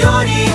prioridade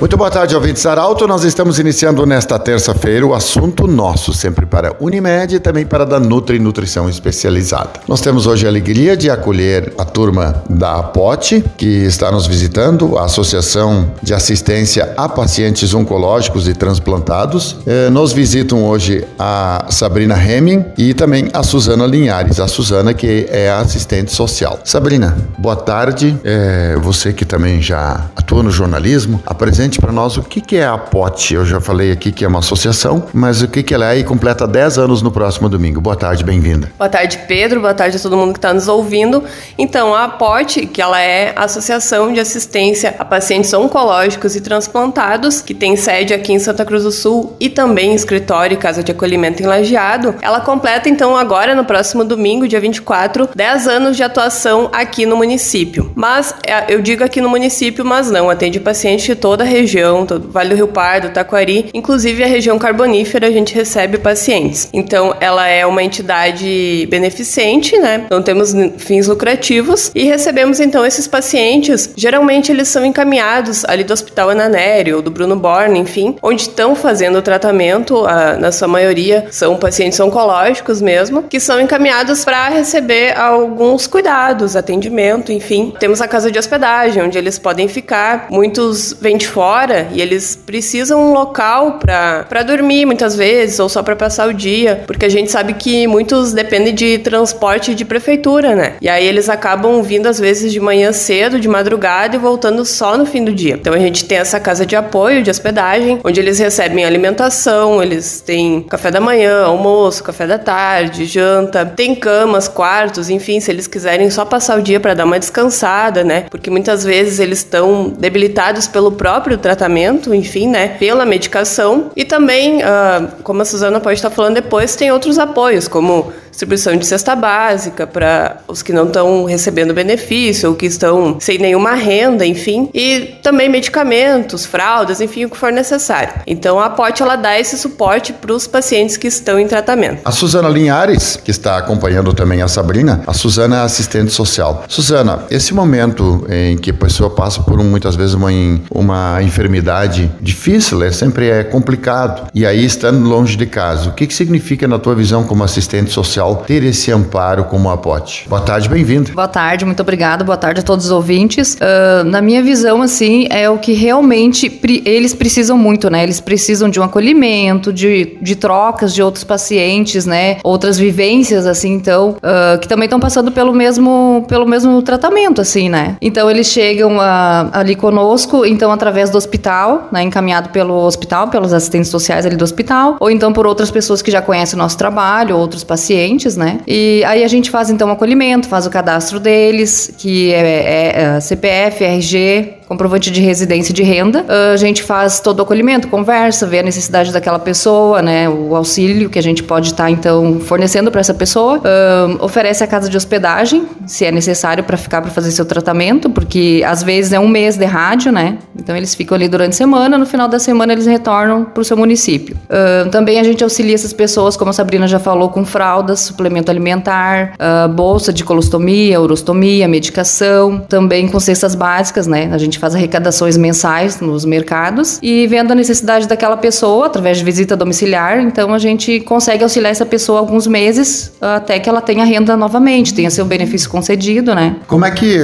Muito boa tarde, ouvintes Arauto. Nós estamos iniciando nesta terça-feira o assunto nosso, sempre para Unimed e também para da Nutri Nutrição Especializada. Nós temos hoje a alegria de acolher a turma da APOT, que está nos visitando, a Associação de Assistência a Pacientes Oncológicos e Transplantados. Eh, nos visitam hoje a Sabrina Hemming e também a Suzana Linhares, a Suzana que é a assistente social. Sabrina, boa tarde. Eh, você que também já atua no jornalismo, apresente para nós o que, que é a POT. Eu já falei aqui que é uma associação, mas o que, que ela é e completa 10 anos no próximo domingo. Boa tarde, bem-vinda. Boa tarde, Pedro. Boa tarde a todo mundo que está nos ouvindo. Então, a APOT, que ela é a Associação de Assistência a Pacientes Oncológicos e Transplantados, que tem sede aqui em Santa Cruz do Sul e também escritório e casa de acolhimento em Lajeado, ela completa, então, agora, no próximo domingo, dia 24, 10 anos de atuação aqui no município. Mas, é, eu digo aqui no município, mas não, atende pacientes de toda a região, todo Vale do Rio Pardo, Taquari, inclusive a região carbonífera, a gente recebe pacientes. Então, ela é uma entidade beneficente, né? Não temos fins lucrativos e recebemos então esses pacientes. Geralmente eles são encaminhados ali do Hospital Ananério ou do Bruno Borne, enfim, onde estão fazendo o tratamento, a, na sua maioria são pacientes oncológicos mesmo, que são encaminhados para receber alguns cuidados, atendimento, enfim. Temos a casa de hospedagem, onde eles podem ficar. Muitos vêm de fora e eles precisam um local para dormir muitas vezes ou só para passar o dia, porque a gente sabe que muitos dependem de transporte de prefeitura, né? E aí eles acabam vindo às vezes de manhã cedo, de madrugada e voltando só no fim do dia. Então a gente tem essa casa de apoio, de hospedagem, onde eles recebem alimentação, eles têm café da manhã, almoço, café da tarde, janta, tem camas, quartos, enfim, se eles quiserem só passar o dia para dar uma descansada, né? Porque muitas vezes eles estão debilitados pelo próprio tratamento, enfim, né? Pela medicação. E também, uh, como a Suzana pode estar falando depois, tem outros apoios, como distribuição de cesta básica para os que não estão recebendo benefício ou que estão sem nenhuma renda, enfim, e também medicamentos, fraldas, enfim, o que for necessário. Então a POT ela dá esse suporte para os pacientes que estão em tratamento. A Suzana Linhares, que está acompanhando também a Sabrina, a Suzana é assistente social. Suzana, esse momento em que a pessoa passa por muitas vezes uma, uma enfermidade difícil, é sempre é complicado, e aí estando longe de casa, o que, que significa na tua visão como assistente social ter esse amparo como a POT. Boa tarde, bem-vindo. Boa tarde, muito obrigada. Boa tarde a todos os ouvintes. Uh, na minha visão, assim, é o que realmente pre eles precisam muito, né? Eles precisam de um acolhimento, de, de trocas de outros pacientes, né? Outras vivências, assim, então, uh, que também estão passando pelo mesmo, pelo mesmo tratamento, assim, né? Então, eles chegam uh, ali conosco, então, através do hospital, né? Encaminhado pelo hospital, pelos assistentes sociais ali do hospital, ou então por outras pessoas que já conhecem o nosso trabalho, outros pacientes né? E aí a gente faz então o acolhimento, faz o cadastro deles, que é, é, é CPF, RG, comprovante de residência e de renda. Uh, a gente faz todo o acolhimento, conversa, vê a necessidade daquela pessoa, né, o auxílio que a gente pode estar tá, então fornecendo para essa pessoa. Uh, oferece a casa de hospedagem, se é necessário para ficar para fazer seu tratamento, porque às vezes é um mês de rádio, né? Então eles ficam ali durante a semana, no final da semana eles retornam para o seu município. Uh, também a gente auxilia essas pessoas, como a Sabrina já falou, com fraldas, suplemento alimentar, bolsa de colostomia, urostomia, medicação, também com cestas básicas, né? A gente gente faz arrecadações mensais nos mercados e vendo a necessidade daquela pessoa através de visita domiciliar, então a gente consegue auxiliar essa pessoa alguns meses até que ela tenha renda novamente, tenha seu benefício concedido, né? Como é que,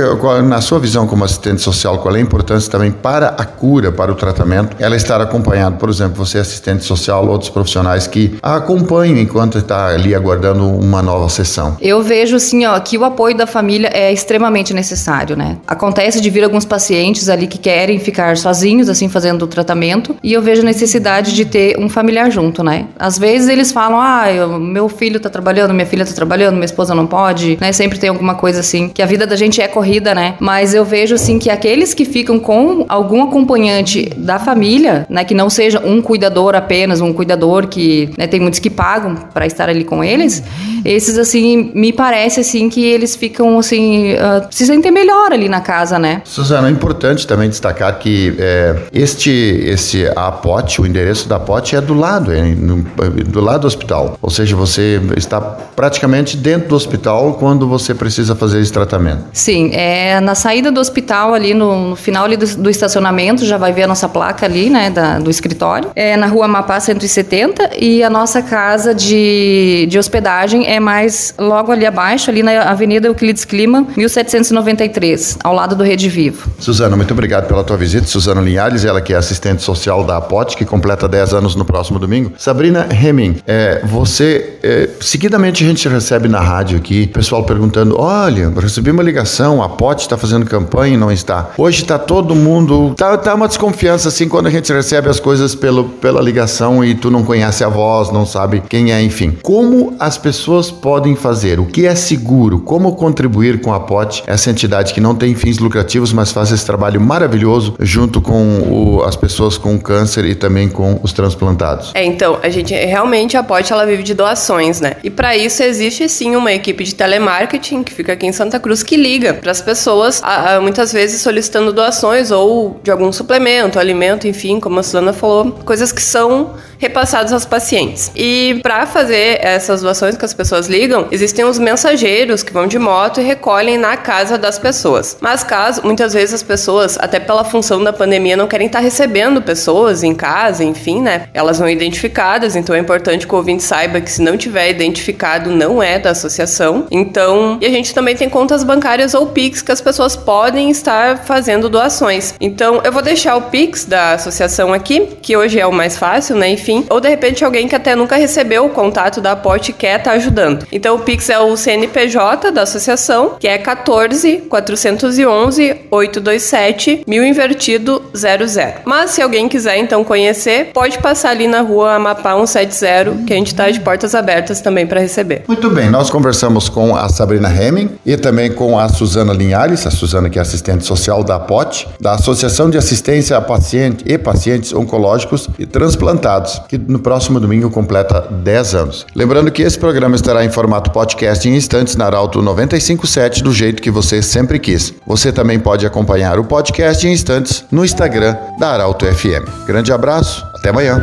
na sua visão como assistente social, qual é a importância também para a cura, para o tratamento, ela estar acompanhada, por exemplo, você é assistente social, outros profissionais que a acompanham enquanto está ali aguardando uma nova sessão? Eu vejo assim, ó, que o apoio da família é extremamente necessário, né? Acontece de vir alguns pacientes pacientes ali que querem ficar sozinhos, assim, fazendo o tratamento, e eu vejo a necessidade de ter um familiar junto, né? Às vezes eles falam, ah, eu, meu filho tá trabalhando, minha filha tá trabalhando, minha esposa não pode, né? Sempre tem alguma coisa assim, que a vida da gente é corrida, né? Mas eu vejo, assim, que aqueles que ficam com algum acompanhante da família, né, que não seja um cuidador apenas, um cuidador que, né, tem muitos que pagam para estar ali com eles, Esses, assim, me parece, assim, que eles ficam, assim, uh, se sentem melhor ali na casa, né? Suzana, é importante também destacar que é, este, esse APOT, o endereço da APOT é do lado, é no, do lado do hospital. Ou seja, você está praticamente dentro do hospital quando você precisa fazer esse tratamento. Sim, é na saída do hospital ali, no, no final ali do, do, estacionamento, já vai ver a nossa placa ali, né, da, do escritório. É na rua Mapá 170 e a nossa casa de, de hospedagem é mais logo ali abaixo, ali na Avenida Euclides Clima, 1793, ao lado do Rede Vivo. Suzana, muito obrigado pela tua visita. Suzana Linhares, ela que é assistente social da APOT, que completa 10 anos no próximo domingo. Sabrina Heming, é, você, é, seguidamente a gente recebe na rádio aqui, pessoal perguntando, olha, recebi uma ligação, a APOT está fazendo campanha e não está. Hoje está todo mundo, tá, tá uma desconfiança assim quando a gente recebe as coisas pelo, pela ligação e tu não conhece a voz, não sabe quem é, enfim. Como as pessoas podem fazer? O que é seguro? Como contribuir com a POT, essa entidade que não tem fins lucrativos, mas faz esse trabalho maravilhoso junto com o, as pessoas com câncer e também com os transplantados? É, então, a gente realmente a POT ela vive de doações, né? E para isso existe sim uma equipe de telemarketing que fica aqui em Santa Cruz que liga para as pessoas, a, a, muitas vezes solicitando doações ou de algum suplemento, alimento, enfim, como a Susana falou, coisas que são repassados aos pacientes. E para fazer essas doações que as pessoas ligam, existem os mensageiros que vão de moto e recolhem na casa das pessoas. Mas caso muitas vezes as pessoas, até pela função da pandemia, não querem estar recebendo pessoas em casa, enfim, né? Elas não identificadas, então é importante que o ouvinte saiba que se não tiver identificado, não é da associação. Então, e a gente também tem contas bancárias ou Pix que as pessoas podem estar fazendo doações. Então, eu vou deixar o Pix da associação aqui, que hoje é o mais fácil, né? Enfim, ou de repente alguém que até nunca recebeu o contato da aporte quer estar tá ajudando. Então, o Pix é o CNPJ da associação, que é 14 411 827 mil invertido 00. Mas se alguém quiser então conhecer, pode passar ali na rua Amapá 170, que a gente está de portas abertas também para receber. Muito bem, nós conversamos com a Sabrina Hemming e também com a Suzana Linhares, a Suzana que é assistente social da APOT, da Associação de Assistência a Paciente e Pacientes Oncológicos e Transplantados, que no próximo domingo completa 10 anos. Lembrando que esse programa estará em formato podcast em instantes na Arauto 957 do jeito que você sempre quis. Você também pode acompanhar o podcast em instantes no Instagram da Arauto FM. Grande abraço, até amanhã.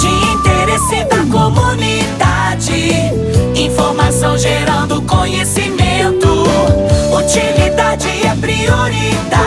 De interesse da comunidade, informação gerando conhecimento, utilidade é prioridade.